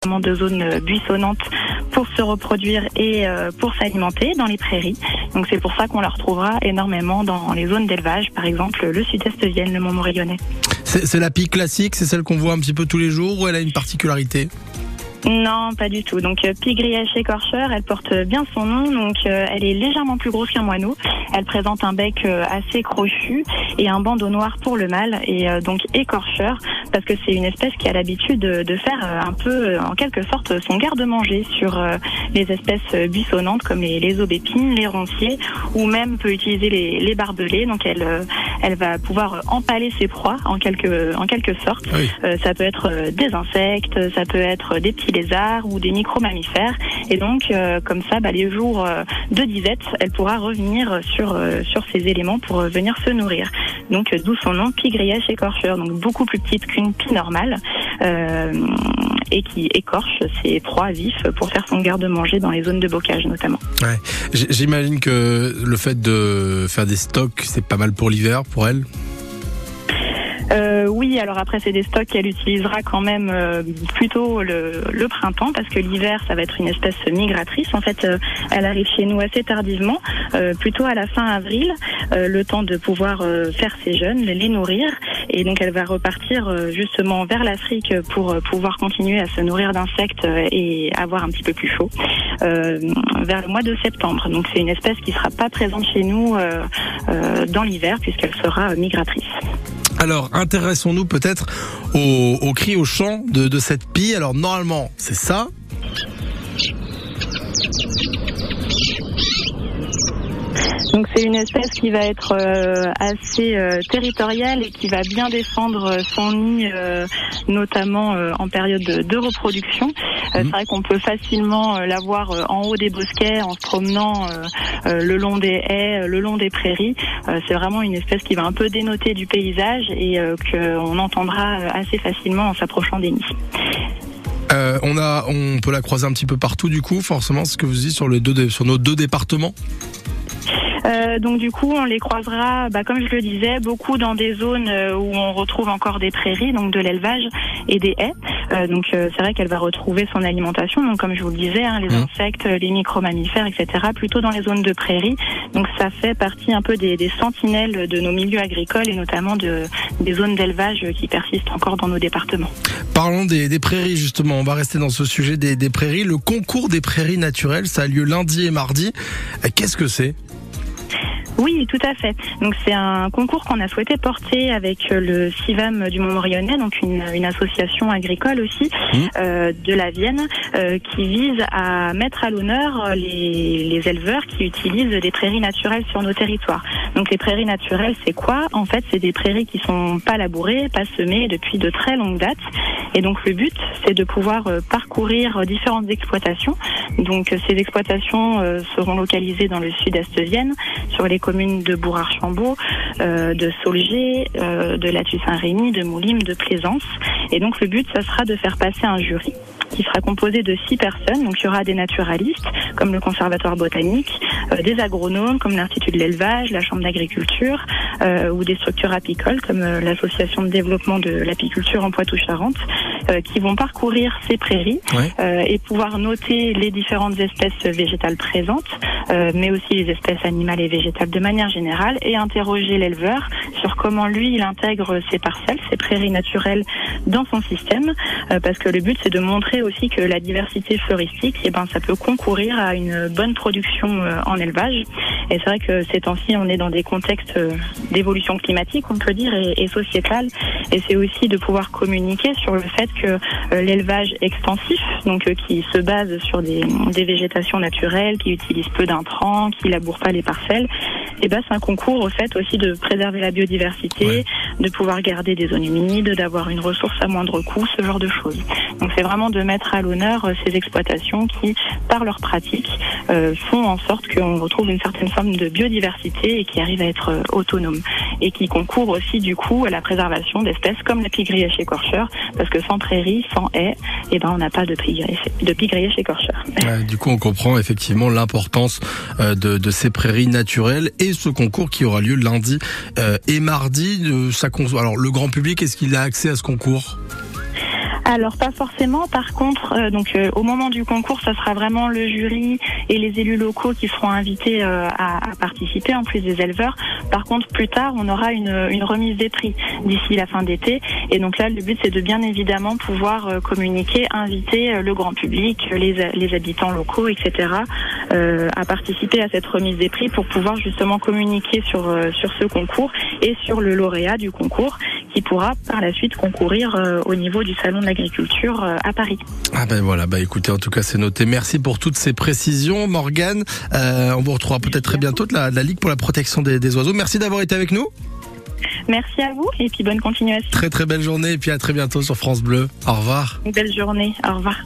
de zones buissonnantes pour se reproduire et euh, pour s'alimenter dans les prairies. Donc c'est pour ça qu'on la retrouvera énormément dans les zones d'élevage, par exemple le sud-est Vienne, le Mont-Morillonnais. C'est la pique classique, c'est celle qu'on voit un petit peu tous les jours ou elle a une particularité? Non, pas du tout. Donc, euh, Pigrièche écorcheur, elle porte bien son nom. Donc, euh, elle est légèrement plus grosse qu'un moineau. Elle présente un bec euh, assez crochu et un bandeau noir pour le mâle. Et donc, écorcheur, parce que c'est une espèce qui a l'habitude de, faire un peu, en quelque sorte, son garde-manger sur les espèces buissonnantes comme les, les aubépines, les ronciers, ou même peut utiliser les, les barbelés. Donc, elle, elle va pouvoir empaler ses proies en quelque, en quelque sorte. ça peut être des insectes, ça peut être des petits lézards ou des micro-mammifères. Et donc, euh, comme ça, bah, les jours euh, de disette, elle pourra revenir sur, euh, sur ces éléments pour venir se nourrir. Donc, d'où son nom, pie écorcheur. Donc, beaucoup plus petite qu'une pie normale. Et qui écorche ses proies vifs pour faire son garde-manger dans les zones de bocage notamment. Ouais. J'imagine que le fait de faire des stocks, c'est pas mal pour l'hiver pour elle? Euh, oui, alors après c'est des stocks qu'elle utilisera quand même euh, plutôt le, printemps parce que l'hiver ça va être une espèce migratrice. En fait, euh, elle arrive chez nous assez tardivement, plutôt à la fin avril, le temps de pouvoir faire ses jeunes, les nourrir, et donc elle va repartir justement vers l'Afrique pour pouvoir continuer à se nourrir d'insectes et avoir un petit peu plus chaud vers le mois de septembre. Donc c'est une espèce qui sera pas présente chez nous dans l'hiver puisqu'elle sera migratrice. Alors, intéressons-nous peut-être au, cri au chant de, de cette pie. Alors, normalement, c'est ça. Donc c'est une espèce qui va être euh, assez euh, territoriale et qui va bien défendre son nid, euh, notamment en période de, reproduction. C'est mhm. vrai qu'on peut facilement la voir en haut des bosquets, en se promenant le long des haies, le long des prairies. c'est vraiment une espèce qui va un peu dénoter du paysage et qu'on entendra assez facilement en s'approchant des nids. on a, on peut la croiser un petit peu partout du coup, forcément, ce que vous dites sur, le deux, sur nos deux départements? Euh, donc du coup, on les croisera, bah, comme je le disais, beaucoup dans des zones euh, où on retrouve encore des prairies, donc de l'élevage et des haies. Euh, donc c'est vrai qu'elle va retrouver son alimentation, donc comme je vous le disais, hein, les mmh. insectes, les micro-mammifères, etc., plutôt dans les zones de prairies. Donc ça fait partie un peu des, des sentinelles de nos milieux agricoles et notamment de, des zones d'élevage qui persistent encore dans nos départements. Parlons des, des, prairies justement, on va rester dans ce sujet des, des prairies. Le concours des prairies naturelles, ça a lieu lundi et mardi. Qu'est-ce que c'est? Oui, tout à fait. Donc c'est un concours qu'on a souhaité porter avec euh, le CIVAM du Mont-Morillonnais, donc une, association agricole aussi mmh. euh, de la Vienne, euh, qui vise à mettre à l'honneur les, les, éleveurs qui utilisent des prairies naturelles sur nos territoires. Donc les prairies naturelles, c'est quoi? En fait, c'est des prairies qui sont pas labourées, pas semées depuis de très longues dates. Et donc le but, c'est de pouvoir parcourir différentes exploitations. Donc ces exploitations seront localisées dans le sud-est Vienne, sur les communes de Bourg-Archambault, euh, de Saulgé, euh, de Latu-Saint-Rémy, de Moulim, de Plaisance. Et donc le but, ça sera de faire passer un jury qui sera composé de six personnes. Donc il y aura des naturalistes comme le conservatoire botanique, des agronomes comme l'Institut de l'élevage, la Chambre d'agriculture ou des structures apicoles comme l'association de développement de l'apiculture en Poitou-Charentes qui vont parcourir ces prairies et pouvoir noter les différentes espèces végétales présentes, mais aussi les espèces animales et végétales de manière générale et interroger l'éleveur sur comment lui il intègre ses parcelles, ses prairies naturelles dans son système, euh, parce que le but c'est de montrer aussi que la diversité fleuristique, et eh ben ça peut concourir à une bonne production euh, en élevage. Et c'est vrai que ces temps-ci on est dans des contextes euh, d'évolution climatique, on peut dire, et, et sociétale, et c'est aussi de pouvoir communiquer sur le fait que l'élevage extensif, donc qui se base sur des, des végétations naturelles, qui utilise peu d'intrants, qui laboure pas les parcelles, et eh ben c'est un concours au fait aussi de préserver la biodiversité, de pouvoir garder des zones humides, d'avoir une ressource à moindre coût, ce genre de choses. Donc c'est vraiment de mettre à l'honneur euh, ces exploitations qui, par leur pratique, euh, font en sorte qu'on retrouve une certaine forme de biodiversité et qui arrivent à être euh, autonomes et qui concourent aussi du coup à la préservation d'espèces comme la pigrièche écorcheur parce que sans prairie, sans haies, et eh ben on n'a pas de pigrièche, de écorcheur. du coup on comprend effectivement l'importance de, de ces prairies naturelles et ce concours qui aura lieu lundi euh, et mardi. Euh, alors le grand public, est-ce qu'il a accès à ce concours? Alors pas forcément. Par contre, euh, donc euh, au moment du concours, ça sera vraiment le jury et les élus locaux qui seront invités euh, à, participer, en plus des éleveurs. Par contre, plus tard, on aura une, une remise des prix d'ici la fin d'été. Et donc là, le but, c'est de bien évidemment pouvoir communiquer, inviter le grand public, les, les habitants locaux, etc., à participer à cette remise des prix pour pouvoir justement communiquer sur sur ce concours et sur le lauréat du concours qui pourra par la suite concourir au niveau du salon de l'agriculture euh, à Paris. Ah ben voilà, bah écoutez, en tout cas c'est noté. Merci pour toutes ces précisions, Morgane. Euh, on vous retrouvera peut-être très bientôt de la, Ligue pour la protection des, oiseaux. Merci d'avoir été avec nous. Merci à vous et puis bonne continuation. Très très belle journée et puis à très bientôt sur France Bleu. Au revoir. Une belle journée. Au revoir.